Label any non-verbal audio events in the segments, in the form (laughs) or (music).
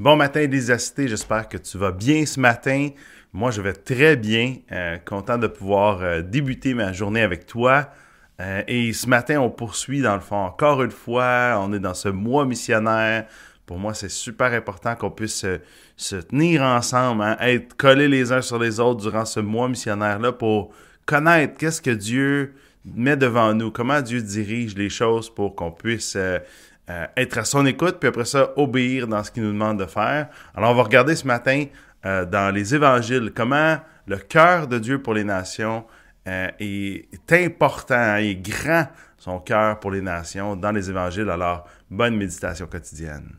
Bon matin, Cité. J'espère que tu vas bien ce matin. Moi, je vais très bien. Euh, content de pouvoir euh, débuter ma journée avec toi. Euh, et ce matin, on poursuit dans le fond encore une fois. On est dans ce mois missionnaire. Pour moi, c'est super important qu'on puisse se tenir ensemble, hein, être collés les uns sur les autres durant ce mois missionnaire-là pour connaître qu'est-ce que Dieu met devant nous, comment Dieu dirige les choses pour qu'on puisse euh, être à son écoute, puis après ça, obéir dans ce qu'il nous demande de faire. Alors, on va regarder ce matin euh, dans les évangiles comment le cœur de Dieu pour les nations euh, est, important et grand, son cœur pour les nations dans les évangiles. Alors, bonne méditation quotidienne.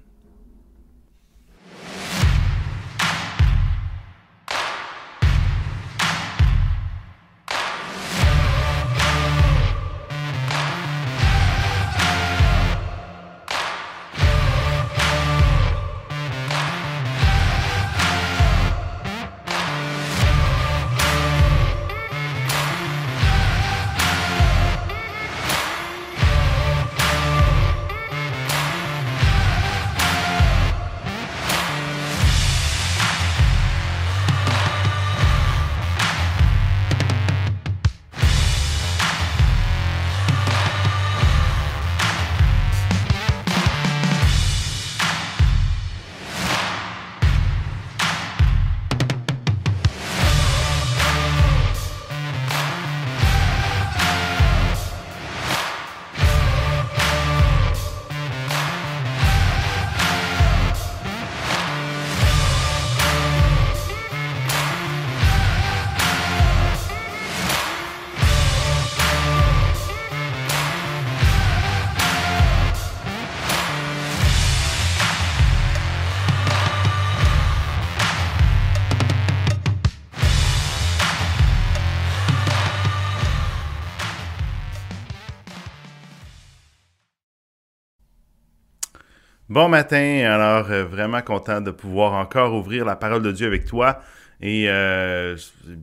Bon matin, alors euh, vraiment content de pouvoir encore ouvrir la parole de Dieu avec toi. Et euh,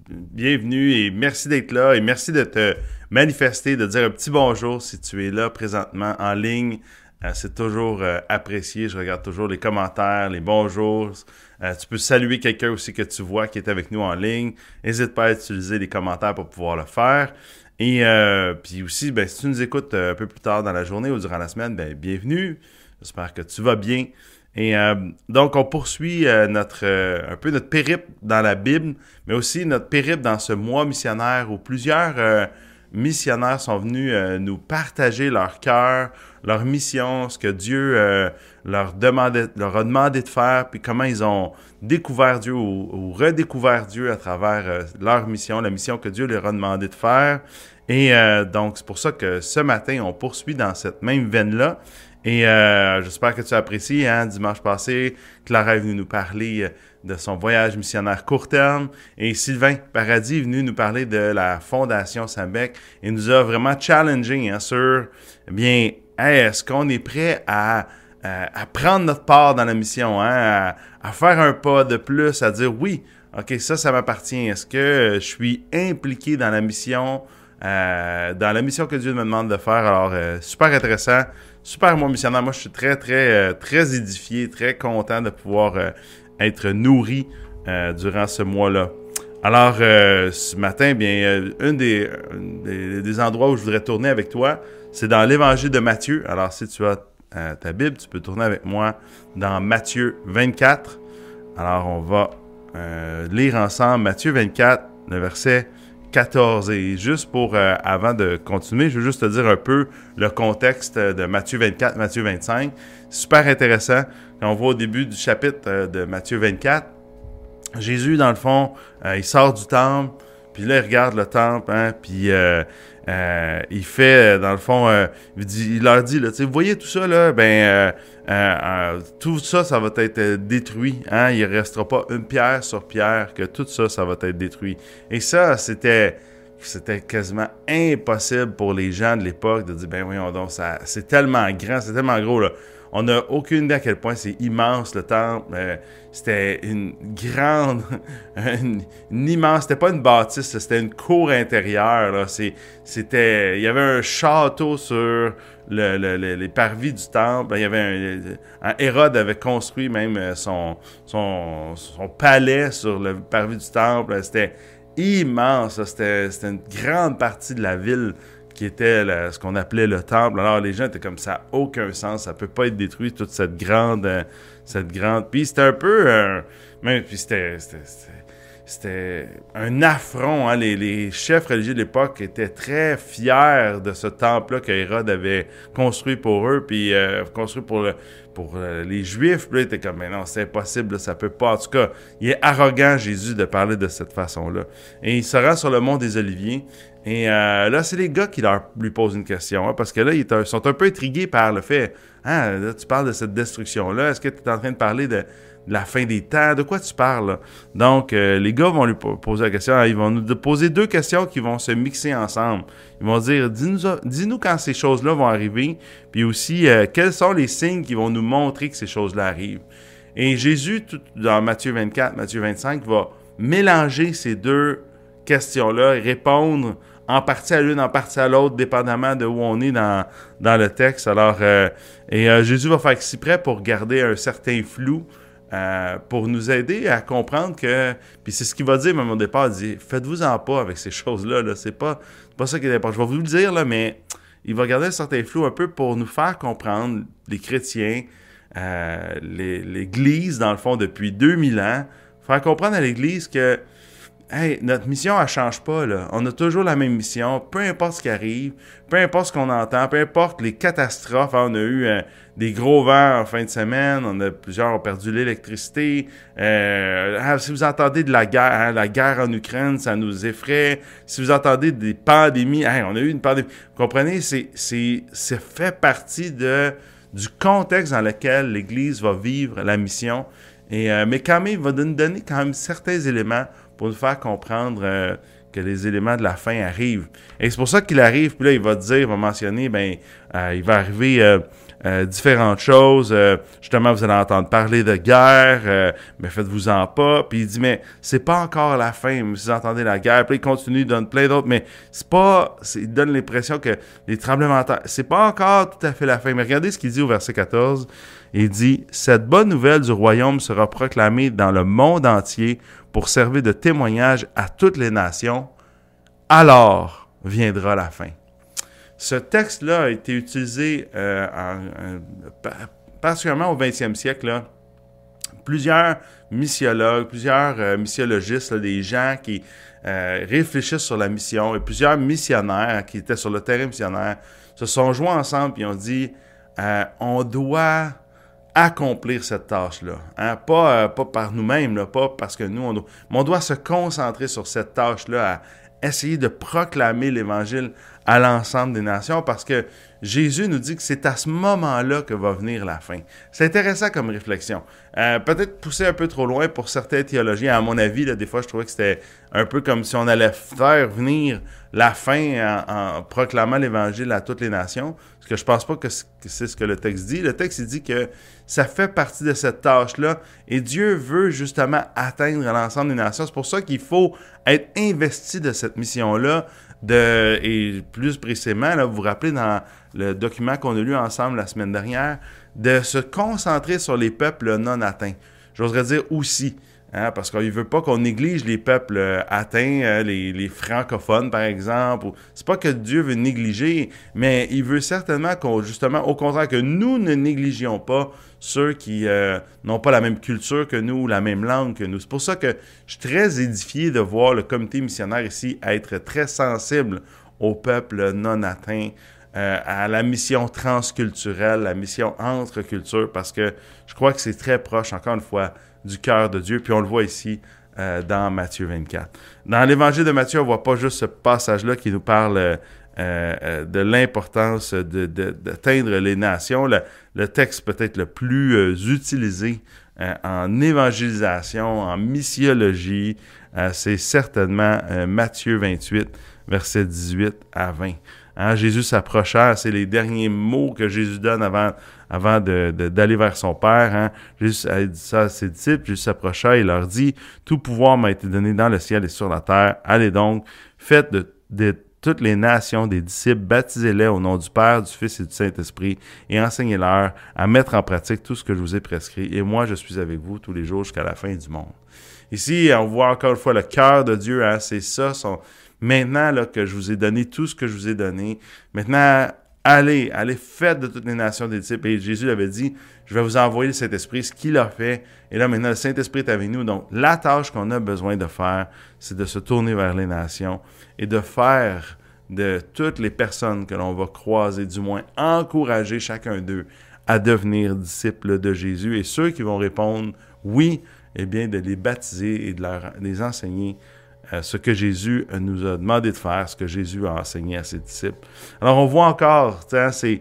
bienvenue et merci d'être là et merci de te manifester, de dire un petit bonjour si tu es là présentement en ligne. Euh, c'est toujours apprécié. Je regarde toujours les commentaires, les bonjours. tu peux saluer quelqu'un aussi que tu vois qui est avec nous en ligne. N'hésite pas à utiliser les commentaires pour pouvoir le faire. Et puis aussi, ben, si tu nous écoutes un peu plus tard dans la journée ou durant la semaine, ben, bienvenue. J'espère que tu vas bien. Et euh, donc, on poursuit euh, notre, euh, un peu notre périple dans la Bible, mais aussi notre périple dans ce mois missionnaire où plusieurs missionnaires sont venus nous partager leur cœur, leur mission, ce que Dieu leur, leur a demandé de faire, puis comment ils ont découvert Dieu ou redécouvert Dieu à travers leur mission, la mission que Dieu leur a demandé de faire. Et donc, c'est pour ça que ce matin, on poursuit dans cette même veine-là. Et euh, j'espère que tu apprécies. Hein, dimanche passé, Clara est venue nous parler euh, de son voyage missionnaire court terme. Et Sylvain Paradis est venu nous parler de la Fondation Sambec et nous a vraiment challengé hein, sur, eh bien, est-ce qu'on est prêt à, prendre notre part dans la mission, hein, à, faire un pas de plus, à dire oui, OK, ça, ça m'appartient. Est-ce que je suis impliqué dans la mission, euh, dans la mission que Dieu me demande de faire? Alors, super intéressant super bon missionnaire. Moi, je suis très, très, euh, très édifié, très content de pouvoir euh, être nourri euh, durant ce mois-là. Alors, ce matin, bien, un des, des, endroits où je voudrais tourner avec toi, c'est dans l'Évangile de Matthieu. Alors, si tu as ta Bible, tu peux tourner avec moi dans Matthieu 24. Alors, on va lire ensemble Matthieu 24, le verset 14. Et juste pour, euh, avant de continuer, je veux juste te dire un peu le contexte de Matthieu 24, Matthieu 25. Super intéressant. Quand on voit au début du chapitre euh, de Matthieu 24, Jésus, dans le fond, euh, il sort du temple, puis là, il regarde le temple, hein, puis il fait, dans le fond, il, leur dit, là, vous voyez tout ça, là, ben, euh, tout ça, ça va être détruit. Hein? Il ne restera pas une pierre sur pierre, que tout ça, ça va être détruit. Et ça, c'était c'était quasiment impossible pour les gens de l'époque de dire ben voyons donc ça c'est tellement grand, c'est tellement gros là. On n'a aucune idée à quel point c'est immense le temple. Euh, c'était une grande, (laughs) une, immense, c'était pas une bâtisse, c'était une cour intérieure. C'était, il y avait un château sur les parvis du temple. Il y avait un, Hérode avait construit même euh, son, son, son palais sur le parvis du temple. C'était immense. C'était une grande partie de la ville qui était ce qu'on appelait le temple. Alors les gens étaient comme ça, aucun sens, ça peut pas être détruit toute cette grande, euh, cette grande. Puis c'était un peu, euh, même puis c'était, c'était un affront. Hein. Les, chefs religieux de l'époque étaient très fiers de ce temple-là que Hérode avait construit pour eux, puis euh, construit pour, euh, les Juifs. Puis là, ils étaient comme, mais non, c'est impossible, ça peut pas. En tout cas, il est arrogant, Jésus, de parler de cette façon-là. Et il se rend sur le mont des Oliviers. Et euh, là, c'est les gars qui leur, lui posent une question, hein, parce que là, ils sont un peu intrigués par le fait, ah, là, tu parles de cette destruction-là, est-ce que tu es en train de parler de la fin des temps. De quoi tu parles? Donc, euh, les gars vont lui poser la question. Ils vont nous poser deux questions qui vont se mixer ensemble. Ils vont dire, dis-nous quand ces choses-là vont arriver, puis aussi, euh, quels sont les signes qui vont nous montrer que ces choses-là arrivent. Et Jésus, dans Matthieu 24, Matthieu 25, va mélanger ces deux questions-là et répondre en partie à l'une, en partie à l'autre, dépendamment de où on est dans, dans le texte. Alors, euh, et Jésus va faire exprès pour garder un certain flou, euh, pour nous aider à comprendre que. Puis c'est ce qu'il va dire même au départ. Il dit Faites-vous-en pas avec ces choses-là. -là, c'est pas, pas ça qui est important. Je vais vous le dire, là, mais il va garder un certain flou un peu pour nous faire comprendre, les chrétiens, euh, l'Église, dans le fond, depuis 2000 ans, faire comprendre à l'Église que hey, notre mission, elle change pas. Là. On a toujours la même mission, peu importe ce qui arrive, peu importe ce qu'on entend, peu importe les catastrophes. on a eu euh, des gros vents en fin de semaine, on a plusieurs ont perdu l'électricité. Euh, ah, si vous entendez de la guerre, hein, la guerre en Ukraine, ça nous effraie. Si vous entendez des pandémies, on a eu une pandémie. Vous comprenez, c'est, c'est, c'est fait partie de, du contexte dans lequel l'Église va vivre la mission. Et, euh, mais quand même, il va nous donner quand même certains éléments pour nous faire comprendre euh, que les éléments de la fin arrivent. Et c'est pour ça qu'il arrive, puis là, il va dire, il va mentionner, ben, euh, il va arriver euh, différentes choses. justement, vous allez entendre parler de guerre, mais faites-vous-en pas. Puis il dit, mais c'est pas encore la fin, vous entendez la guerre. Puis il continue, il donne plein d'autres, mais c'est pas, il donne l'impression que les tremblements de terre, c'est pas encore tout à fait la fin. Mais regardez ce qu'il dit au verset 14. Il dit, cette bonne nouvelle du royaume sera proclamée dans le monde entier pour servir de témoignage à toutes les nations, alors viendra la fin. Ce texte-là a été utilisé euh, particulièrement au 20e siècle. Plusieurs missiologues, plusieurs euh, missiologistes, des gens qui euh, réfléchissent sur la mission et plusieurs missionnaires qui étaient sur le terrain missionnaire se sont joints ensemble et ont dit on doit accomplir cette tâche-là. Hein? Pas, euh, pas par nous-mêmes, pas parce que nous, on doit, mais on doit se concentrer sur cette tâche-là, à essayer de proclamer l'Évangile à l'ensemble des nations, parce que Jésus nous dit que c'est à ce moment-là que va venir la fin. C'est intéressant comme réflexion. Euh, peut-être poussé un peu trop loin pour certains théologiens. À mon avis, des fois, je trouvais que c'était un peu comme si on allait faire venir la fin en, proclamant l'Évangile à toutes les nations. Parce que je pense pas que c'est ce que le texte dit. Le texte dit que ça fait partie de cette tâche-là et Dieu veut justement atteindre l'ensemble des nations. C'est pour ça qu'il faut être investi de cette mission-là. De, et plus précisément, là, vous vous rappelez dans le document qu'on a lu ensemble la semaine dernière, de se concentrer sur les peuples non atteints. J'oserais dire aussi, hein, parce qu'il ne veut pas qu'on néglige les peuples euh, atteints, euh, les, francophones par exemple. C'est pas que Dieu veut négliger, mais il veut certainement qu'on, justement, au contraire, que nous ne négligions pas ceux qui euh, n'ont pas la même culture que nous, la même langue que nous. C'est pour ça que je suis très édifié de voir le comité missionnaire ici être très sensible aux peuples non atteints, euh, à la mission transculturelle, la mission entre cultures, parce que je crois que c'est très proche, encore une fois, du cœur de Dieu. Puis on le voit ici euh, dans Matthieu 24. Dans l'évangile de Matthieu, on ne voit pas juste ce passage-là qui nous parle euh, de l'importance d'atteindre les nations. Le, texte peut-être le plus utilisé en évangélisation, en missiologie, c'est certainement Matthieu 28 versets 18 à 20. Hein, Jésus s'approcha, c'est les derniers mots que Jésus donne avant, d'aller vers son Père. Hein. Jésus a dit ça à ses disciples, Jésus s'approcha et leur dit, Tout pouvoir m'a été donné dans le ciel et sur la terre. Allez donc, faites de, de toutes les nations des disciples, baptisez-les au nom du Père, du Fils et du Saint-Esprit, et enseignez-leur à mettre en pratique tout ce que je vous ai prescrit. Et moi, je suis avec vous tous les jours jusqu'à la fin du monde. Ici, on voit encore une fois le cœur de Dieu, hein, c'est ça. Son... Maintenant là, que je vous ai donné tout ce que je vous ai donné, maintenant, allez, allez, faites de toutes les nations des disciples. Et Jésus avait dit, je vais vous envoyer le Saint-Esprit, ce qu'il a fait. Et là, maintenant, le Saint-Esprit est avec nous. Donc, la tâche qu'on a besoin de faire, c'est de se tourner vers les nations et de faire de toutes les personnes que l'on va croiser, du moins encourager chacun d'eux à devenir disciples de Jésus. Et ceux qui vont répondre oui, eh bien, de les baptiser et de les enseigner ce que Jésus nous a demandé de faire, ce que Jésus a enseigné à ses disciples. Alors, on voit encore, c'est,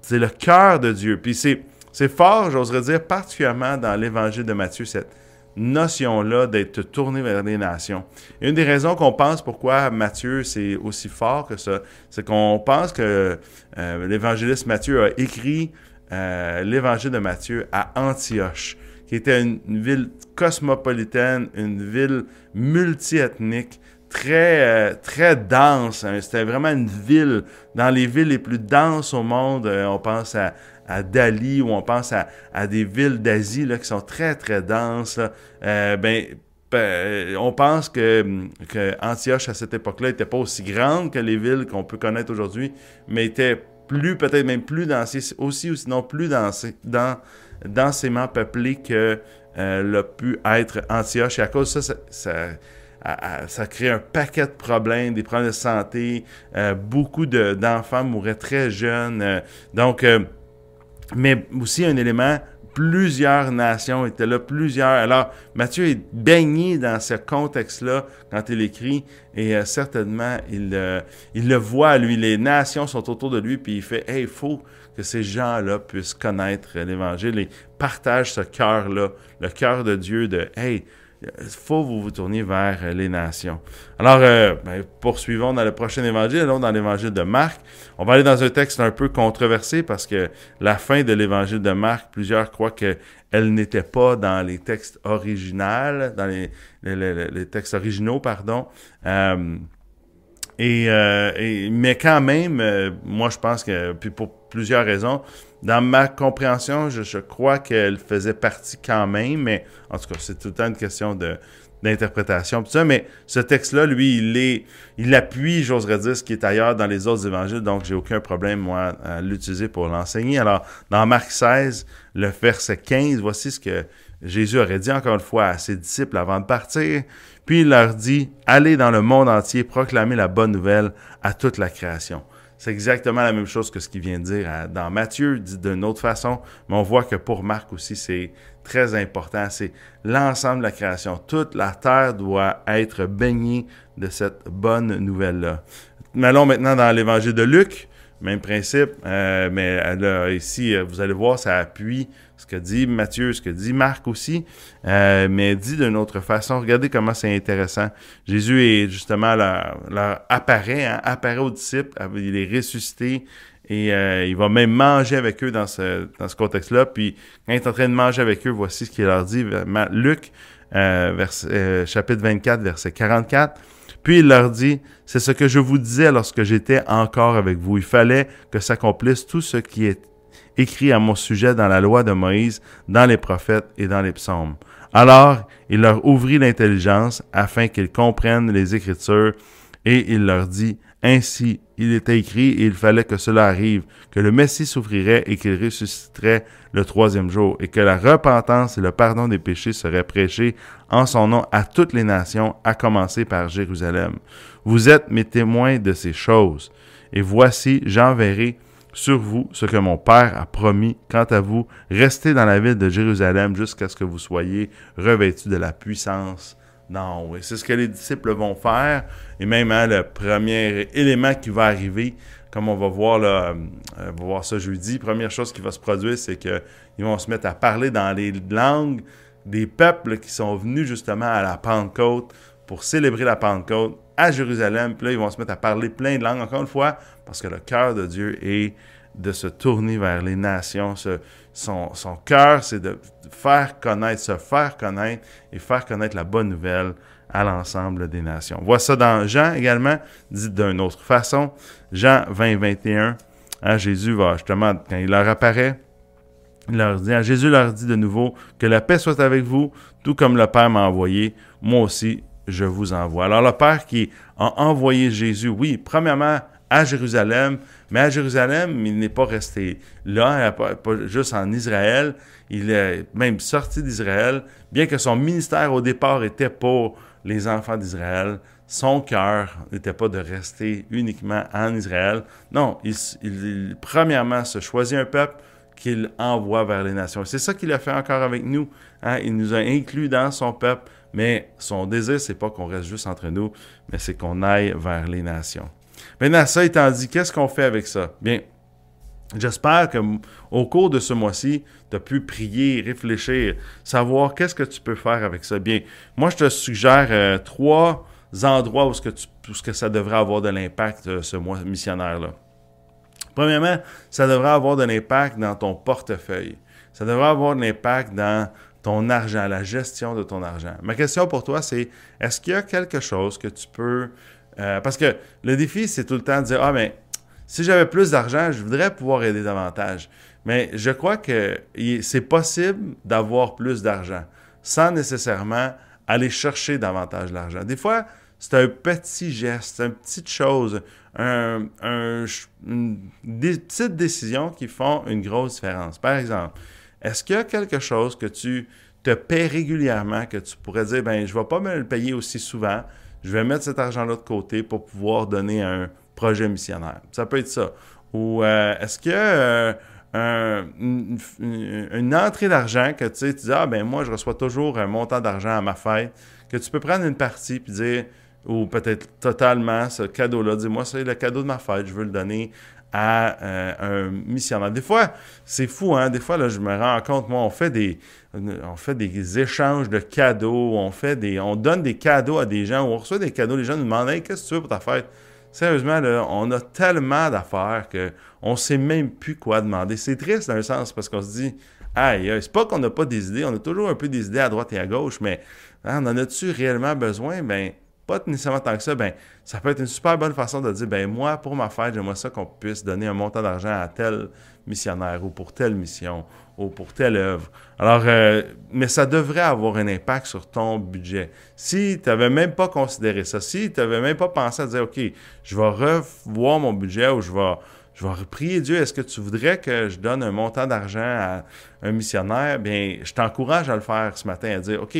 c'est le cœur de Dieu. Puis c'est, fort, j'oserais dire, particulièrement dans l'évangile de Matthieu, cette notion-là d'être tourné vers les nations. une des raisons qu'on pense pourquoi Matthieu, c'est aussi fort que ça, c'est qu'on pense que euh, l'évangéliste Matthieu a écrit euh, l'évangile de Matthieu à Antioche qui était une, ville cosmopolitaine, une ville multiethnique, très, euh, très dense. Hein. C'était vraiment une ville, dans les villes les plus denses au monde, euh, on pense à, à Dali ou on pense à, à des villes d'Asie qui sont très, très denses. Euh, ben, on pense que, Antioche, à cette époque-là, n'était pas aussi grande que les villes qu'on peut connaître aujourd'hui, mais était plus, peut-être même plus dense, aussi ou sinon plus dense, dans, densément peuplé que euh, l'a pu être Antioche. Et à cause de ça, ça, crée un paquet de problèmes, des problèmes de santé. Euh, beaucoup d'enfants mouraient très jeunes. Euh, donc, mais aussi un élément plusieurs nations étaient là, plusieurs. Alors, Matthieu est baigné dans ce contexte-là quand il écrit, et certainement, il, il le voit, lui, les nations sont autour de lui, puis il fait, hey, il faut que ces gens-là puissent connaître l'Évangile et partagent ce cœur-là, le cœur de Dieu de Hey, il faut vous vous tourniez vers les nations. Alors, euh, ben, poursuivons dans le prochain évangile, allons dans l'évangile de Marc. On va aller dans un texte un peu controversé parce que la fin de l'évangile de Marc, plusieurs croient qu'elle n'était pas dans les textes originaux, dans les, les, textes originaux, pardon. Euh, euh, et, mais quand même, euh, moi je pense que, puis pour plusieurs raisons, dans ma compréhension, je, crois qu'elle faisait partie quand même, mais en tout cas, c'est tout le temps une question d'interprétation, mais ce texte-là, lui, il est, il appuie, j'oserais dire, ce qui est ailleurs dans les autres évangiles, donc j'ai aucun problème, moi, à l'utiliser pour l'enseigner. Alors, dans Marc 16, le verset 15, voici ce que Jésus aurait dit encore une fois à ses disciples avant de partir. Puis il leur dit, allez dans le monde entier, proclamer la bonne nouvelle à toute la création. C'est exactement la même chose que ce qu'il vient de dire dans Matthieu, dit d'une autre façon, mais on voit que pour Marc aussi, c'est très important. C'est l'ensemble de la création. Toute la terre doit être baignée de cette bonne nouvelle-là. Allons maintenant dans l'évangile de Luc. Même principe, euh, mais là, ici, vous allez voir, ça appuie que dit Matthieu, ce que dit Marc aussi, euh, mais dit d'une autre façon. Regardez comment c'est intéressant. Jésus est justement là, apparaît, hein, apparaît aux disciples, il est ressuscité et euh, il va même manger avec eux dans ce, dans ce contexte-là. Puis quand il est en train de manger avec eux, voici ce qu'il leur dit. Luc, euh, chapitre 24, verset 44. Puis il leur dit, c'est ce que je vous disais lorsque j'étais encore avec vous. Il fallait que s'accomplisse tout ce qui est écrit à mon sujet dans la loi de Moïse, dans les prophètes et dans les psaumes. Alors il leur ouvrit l'intelligence afin qu'ils comprennent les Écritures, et il leur dit, Ainsi il était écrit, et il fallait que cela arrive, que le Messie souffrirait et qu'il ressusciterait le troisième jour, et que la repentance et le pardon des péchés seraient prêchés en son nom à toutes les nations, à commencer par Jérusalem. Vous êtes mes témoins de ces choses, et voici, j'enverrai sur vous ce que mon Père a promis. Quant à vous, restez dans la ville de Jérusalem jusqu'à ce que vous soyez revêtus de la puissance d'en haut. Et c'est ce que les disciples vont faire. Et même hein, le premier élément qui va arriver, comme on va voir là, euh, on va voir ça jeudi, première chose qui va se produire, c'est qu'ils vont se mettre à parler dans les langues des peuples qui sont venus justement à la Pentecôte pour célébrer la Pentecôte à Jérusalem. Puis là, ils vont se mettre à parler plein de langues, encore une fois, parce que le cœur de Dieu est de se tourner vers les nations. son, cœur, c'est de faire connaître, se faire connaître et faire connaître la bonne nouvelle à l'ensemble des nations. On voit ça dans Jean également, dit d'une autre façon. Jean 20, 21. Hein, Jésus va justement, quand il leur apparaît, il leur dit, hein, Jésus leur dit de nouveau, que la paix soit avec vous, tout comme le Père m'a envoyé, moi aussi je vous envoie. Alors le Père qui a envoyé Jésus, oui, premièrement à Jérusalem, mais à Jérusalem, il n'est pas resté là, pas, juste en Israël, il est même sorti d'Israël, bien que son ministère au départ était pour les enfants d'Israël. Son cœur n'était pas de rester uniquement en Israël. Non, il, premièrement se choisit un peuple qu'il envoie vers les nations. C'est ça qu'il a fait encore avec nous. Hein. Il nous a inclus dans son peuple, mais son désir, c'est pas qu'on reste juste entre nous, mais c'est qu'on aille vers les nations. Maintenant, ça étant dit, qu'est-ce qu'on fait avec ça? Bien, J'espère que au cours de ce mois-ci, tu as pu prier, réfléchir, savoir qu'est-ce que tu peux faire avec ça. Bien, moi, je te suggère euh, trois endroits où, ce que, ça devrait avoir de l'impact, euh, ce mois missionnaire-là. Premièrement, ça devrait avoir de l'impact dans ton portefeuille. Ça devrait avoir de l'impact dans ton argent, la gestion de ton argent. Ma question pour toi, c'est est-ce qu'il y a quelque chose que tu peux... Euh, parce que le défi, c'est tout le temps de dire, ah, mais si j'avais plus d'argent, je voudrais pouvoir aider davantage. Mais je crois que c'est possible d'avoir plus d'argent sans nécessairement aller chercher davantage d'argent. Des fois, c'est un petit geste, une petite chose, un, des petites décisions qui font une grosse différence. Par exemple, est-ce qu'il y a quelque chose que tu te paies régulièrement, que tu pourrais dire, ben je ne vais pas me le payer aussi souvent, je vais mettre cet argent-là de côté pour pouvoir donner un projet missionnaire? Ça peut être ça. Ou euh, est-ce que euh, une, entrée d'argent que tu sais, tu dis, ah ben moi, je reçois toujours un montant d'argent à ma fête, que tu peux prendre une partie puis dire, ou peut-être totalement ce cadeau-là, dis-moi, c'est le cadeau de ma fête, je veux le donner à euh, un missionnaire. Des fois, c'est fou, hein? Des fois, là, je me rends compte, moi, on fait des, on fait des échanges de cadeaux, on fait des, on donne des cadeaux à des gens, on reçoit des cadeaux, les gens nous demandent, qu'est-ce que tu veux pour ta fête? Sérieusement, on a tellement d'affaires qu'on ne sait même plus quoi demander. C'est triste dans un sens parce qu'on se dit, aïe, c'est pas qu'on n'a pas des idées, on a toujours un peu des idées à droite et à gauche, mais hein, en a-tu réellement besoin? Ben, pas nécessairement tant que ça, ben, ça peut être une super bonne façon de dire, ben, moi, pour ma fête, j'aimerais ça qu'on puisse donner un montant d'argent à tel missionnaire ou pour telle mission ou pour telle œuvre. Alors, euh, mais ça devrait avoir un impact sur ton budget. Si tu n'avais même pas considéré ça, si tu n'avais même pas pensé à dire, OK, je vais revoir mon budget ou je vais, je vais prier Dieu, est-ce que tu voudrais que je donne un montant d'argent à un missionnaire? Bien, je t'encourage à le faire ce matin, à dire, OK,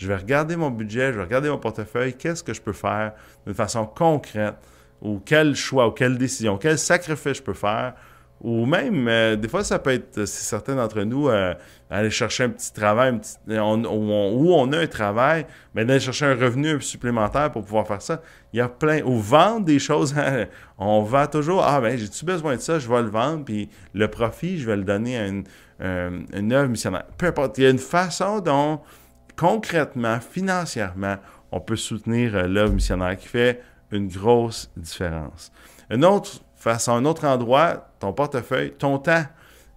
je vais regarder mon budget, je vais regarder mon portefeuille, qu'est-ce que je peux faire d'une façon concrète, ou quel choix, ou quelle décision, quel sacrifice je peux faire ou même, euh, des fois, ça peut être, euh, c'est certains d'entre nous, euh, aller chercher un petit travail, où, on, a un travail, mais d'aller chercher un revenu supplémentaire pour pouvoir faire ça. Il y a plein. Ou vendre des choses. Hein, (laughs) on vend toujours, ah ben, j'ai-tu besoin de ça, je vais le vendre, puis le profit, je vais le donner à une, une œuvre missionnaire. Peu importe. Il y a une façon dont, concrètement, financièrement, on peut soutenir l'œuvre missionnaire qui fait une grosse différence. Une autre à un autre endroit, ton portefeuille, ton temps.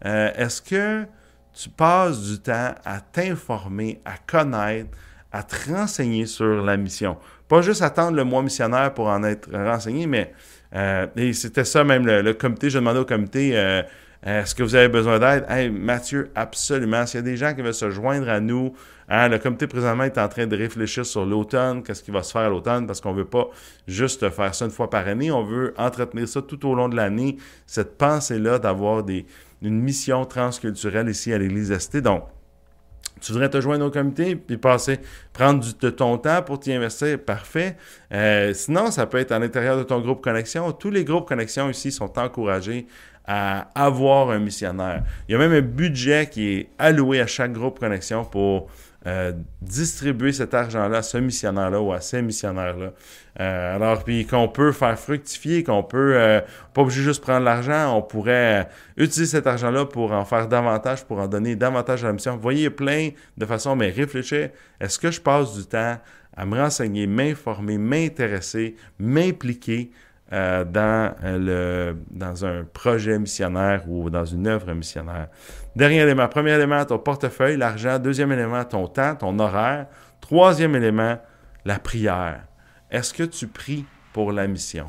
Euh, est-ce que tu passes du temps à t'informer, à connaître, à te renseigner sur la mission? Pas juste attendre le mois missionnaire pour en être renseigné, mais euh, c'était ça même le, comité. Je demandais au comité euh, est-ce que vous avez besoin d'aide? Hey, Mathieu, absolument. S'il y a des gens qui veulent se joindre à nous, hein, le comité présentement est en train de réfléchir sur l'automne, qu'est-ce qui va se faire à l'automne, parce qu'on ne veut pas juste faire ça une fois par année, on veut entretenir ça tout au long de l'année, cette pensée-là d'avoir une mission transculturelle ici à l'Église ST. Donc, tu voudrais te joindre au comité puis passer, prendre de ton temps pour t'y investir, parfait. Euh, sinon, ça peut être à l'intérieur de ton groupe connexion. Tous les groupes connexion ici sont encouragés à avoir un missionnaire. Il y a même un budget qui est alloué à chaque groupe connexion pour euh, distribuer cet argent-là à ce missionnaire-là ou à ces missionnaires-là. Euh, alors, puis qu'on peut faire fructifier, qu'on peut, euh, pas obligé juste prendre l'argent, on pourrait utiliser cet argent-là pour en faire davantage, pour en donner davantage à la mission. Voyez, plein de façons, mais réfléchir, est-ce que je passe du temps à me renseigner, m'informer, m'intéresser, m'impliquer euh, dans, le, dans un projet missionnaire ou dans une œuvre missionnaire. Dernier élément. Premier élément, ton portefeuille, l'argent. Deuxième élément, ton temps, ton horaire. Troisième élément, la prière. Est-ce que tu pries pour la mission?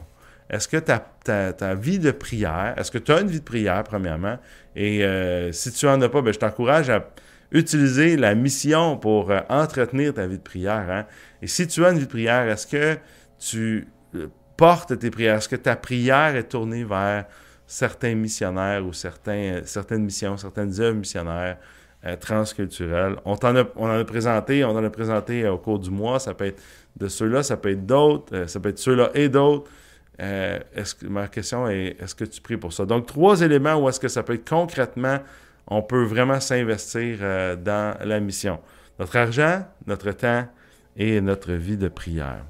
Est-ce que ta, vie de prière, est-ce que tu as une vie de prière, premièrement? Et euh, si tu n'en as pas, ben, je t'encourage à utiliser la mission pour euh, entretenir ta vie de prière. Hein? Et si tu as une vie de prière, est-ce que tu euh, portes tes prières? Est-ce que ta prière est tournée vers certains missionnaires ou certaines missions, certaines œuvres missionnaires euh, transculturelles? On, en a, présenté, on en a présenté au cours du mois. Ça peut être de ceux-là, ça peut être d'autres, euh, ça peut être ceux-là et d'autres. Euh, ma question est, est-ce que tu pries pour ça? Donc, trois éléments où est-ce que ça peut être concrètement, on peut vraiment s'investir dans la mission. Notre argent, notre temps et notre vie de prière.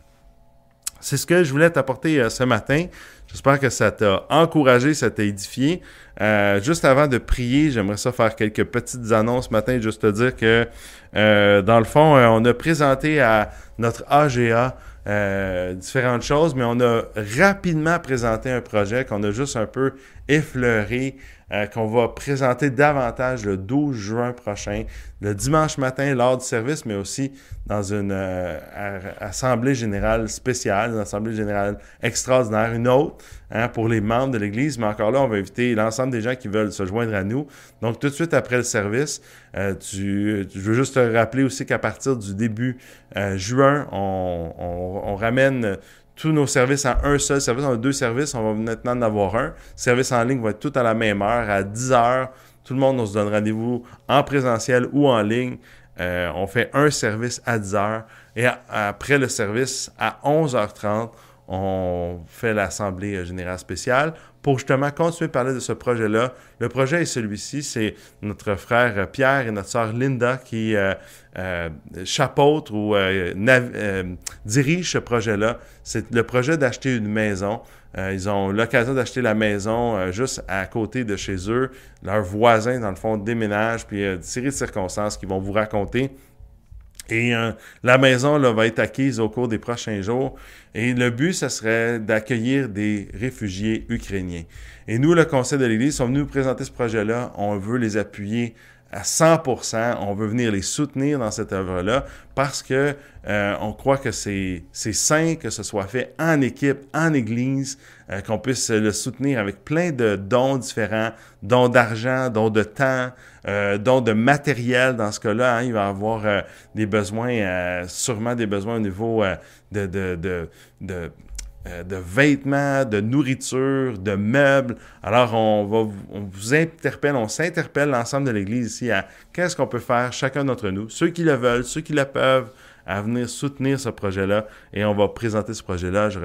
C'est ce que je voulais t'apporter ce matin. J'espère que ça t'a encouragé, ça t'a édifié. Euh, juste avant de prier, j'aimerais ça faire quelques petites annonces ce matin, juste te dire que euh, dans le fond, euh, on a présenté à notre AGA différentes choses, mais on a rapidement présenté un projet qu'on a juste un peu effleuré euh, qu'on va présenter davantage le 12 juin prochain, le dimanche matin lors du service, mais aussi dans une euh, assemblée générale spéciale, une assemblée générale extraordinaire, une autre hein, pour les membres de l'Église. Mais encore là, on va inviter l'ensemble des gens qui veulent se joindre à nous. Donc, tout de suite après le service, euh, je veux juste te rappeler aussi qu'à partir du début juin, on ramène tous nos services à un seul service. On a deux services, on va maintenant en avoir un. Service en ligne va être tout à la même heure, à 10 heures. Tout le monde, on se donne rendez-vous en présentiel ou en ligne. Euh, on fait un service à 10 heures. Et après le service, à 11h30, on fait l'Assemblée générale spéciale pour justement continuer à parler de ce projet-là. Le projet est celui-ci, c'est notre frère Pierre et notre sœur Linda qui euh, euh chapeautent ou euh, euh, dirigent ce projet-là. C'est le projet d'acheter une maison. ils ont l'occasion d'acheter la maison juste à côté de chez eux. Leurs voisins, dans le fond, déménagent, puis une série de circonstances qu'ils vont vous raconter. Et euh, la maison là, va être acquise au cours des prochains jours. Et le but, ce serait d'accueillir des réfugiés ukrainiens. Et nous, le Conseil de l'Église, sommes venus nous présenter ce projet-là? On veut les appuyer à 100%. On veut venir les soutenir dans cette œuvre-là parce que euh, on croit que c'est sain que ce soit fait en équipe, en Église, euh, qu'on puisse le soutenir avec plein de dons différents, dons d'argent, dons de temps, euh, dons de matériel dans ce cas-là. Hein, il va avoir euh, des besoins, sûrement des besoins au niveau de, de, de, de de vêtements, de nourriture, de meubles. Alors, on va on vous interpelle, on s'interpelle l'ensemble de l'Église ici à qu'est-ce qu'on peut faire chacun d'entre nous, ceux qui le veulent, ceux qui le peuvent, à venir soutenir ce projet-là. Et on va présenter ce projet-là, je,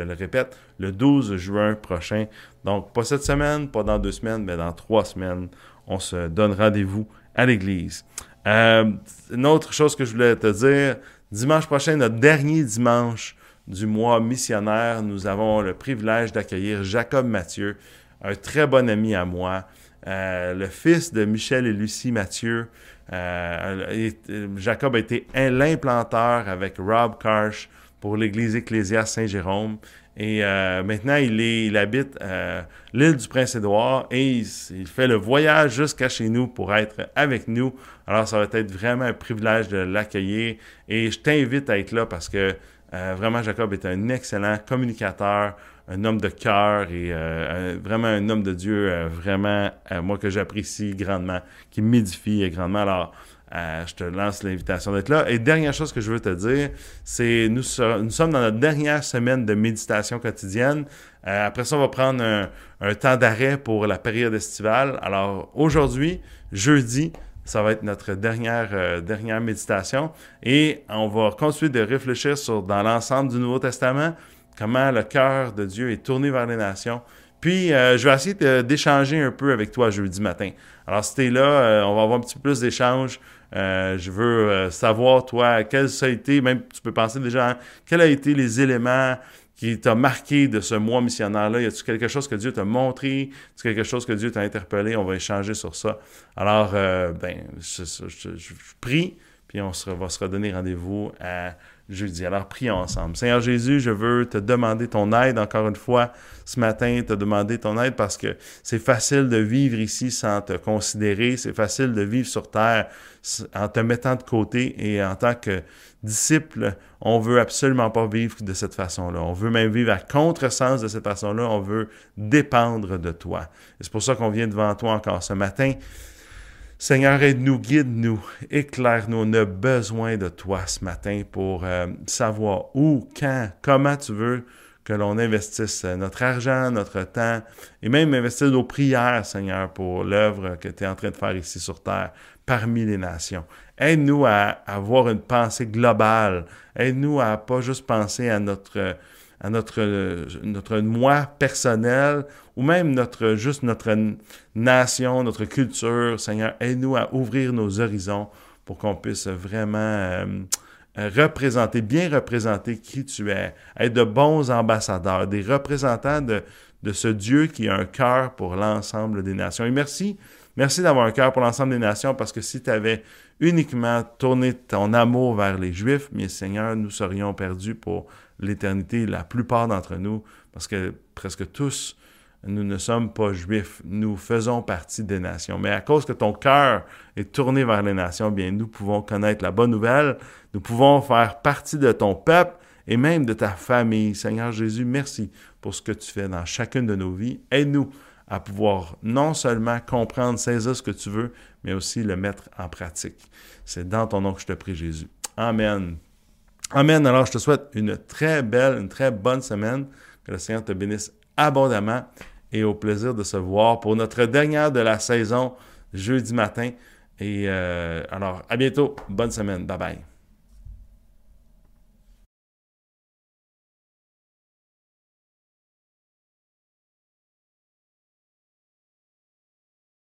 le répète, le 12 juin prochain. Donc, pas cette semaine, pas dans deux semaines, mais dans trois semaines, on se donne rendez-vous à l'église. Euh, une autre chose que je voulais te dire, dimanche prochain, notre dernier dimanche du mois missionnaire, nous avons le privilège d'accueillir Jacob Mathieu, un très bon ami à moi, euh, le fils de Michel et Lucie Mathieu, euh, Jacob a été l'implanteur avec Rob Karsh pour l'église Ecclésia Saint-Jérôme. Et euh, maintenant, il, habite euh, l'île du Prince-Édouard et il, fait le voyage jusqu'à chez nous pour être avec nous. Alors, ça va être vraiment un privilège de l'accueillir. Et je t'invite à être là parce que vraiment, Jacob est un excellent communicateur, un homme de cœur et euh, vraiment un homme de Dieu, euh, vraiment, euh, moi, que j'apprécie grandement, qui m'édifie grandement. Alors, je te lance l'invitation d'être là. Et dernière chose que je veux te dire, c'est nous, nous sommes dans notre dernière semaine de méditation quotidienne. après ça, on va prendre un, un temps d'arrêt pour la période estivale. Alors, aujourd'hui, jeudi, ça va être notre dernière, dernière méditation et on va continuer de réfléchir sur dans l'ensemble du Nouveau Testament, comment le cœur de Dieu est tourné vers les nations, Puis, euh, je vais essayer d'échanger un peu avec toi jeudi matin. Alors, si tu es là, euh, on va avoir un petit peu plus d'échanges. Euh, je veux savoir, toi, quels ça a été, même tu peux penser déjà, hein, quels ont été les éléments qui t'a marqué de ce mois missionnaire-là? Y a-t-il quelque chose que Dieu t'a montré? Y quelque chose que Dieu t'a interpellé? On va échanger sur ça. Alors, ben, je, je, prie, puis on va se redonner rendez-vous à jeudi. Alors, prions ensemble. Seigneur Jésus, je veux te demander ton aide encore une fois ce matin, te demander ton aide parce que c'est facile de vivre ici sans te considérer, c'est facile de vivre sur terre en te mettant de côté et en tant que disciple, on veut absolument pas vivre de cette façon-là. On veut même vivre à contresens de cette façon-là. On veut dépendre de toi. C'est pour ça qu'on vient devant toi encore ce matin. Seigneur, aide-nous, guide-nous, éclaire-nous. On a besoin de toi ce matin pour euh, savoir où, quand, comment tu veux que l'on investisse notre argent, notre temps et même investir nos prières, Seigneur, pour l'œuvre que tu es en train de faire ici sur terre parmi les nations. Aide-nous à, avoir une pensée globale. Aide-nous à pas juste penser à notre à notre, notre moi personnel ou même notre, juste notre nation, notre culture. Seigneur, aide-nous à ouvrir nos horizons pour qu'on puisse vraiment euh, représenter, bien représenter qui tu es, être de bons ambassadeurs, des représentants de, ce Dieu qui a un cœur pour l'ensemble des nations. Et merci, merci d'avoir un cœur pour l'ensemble des nations parce que si tu avais uniquement tourné ton amour vers les Juifs, mais Seigneur, nous serions perdus pour l'éternité, la plupart d'entre nous, parce que presque tous, nous ne sommes pas juifs, nous faisons partie des nations. Mais à cause que ton cœur est tourné vers les nations, bien, nous pouvons connaître la bonne nouvelle, nous pouvons faire partie de ton peuple et même de ta famille. Seigneur Jésus, merci pour ce que tu fais dans chacune de nos vies. Aide-nous à pouvoir non seulement comprendre, saisir ce que tu veux, mais aussi le mettre en pratique. C'est dans ton nom que je te prie, Jésus. Amen. Amen. Alors, je te souhaite une très belle, une très bonne semaine. Que le Seigneur te bénisse abondamment et au plaisir de se voir pour notre dernière de la saison jeudi matin. Et euh, alors, à bientôt. Bonne semaine. Bye bye.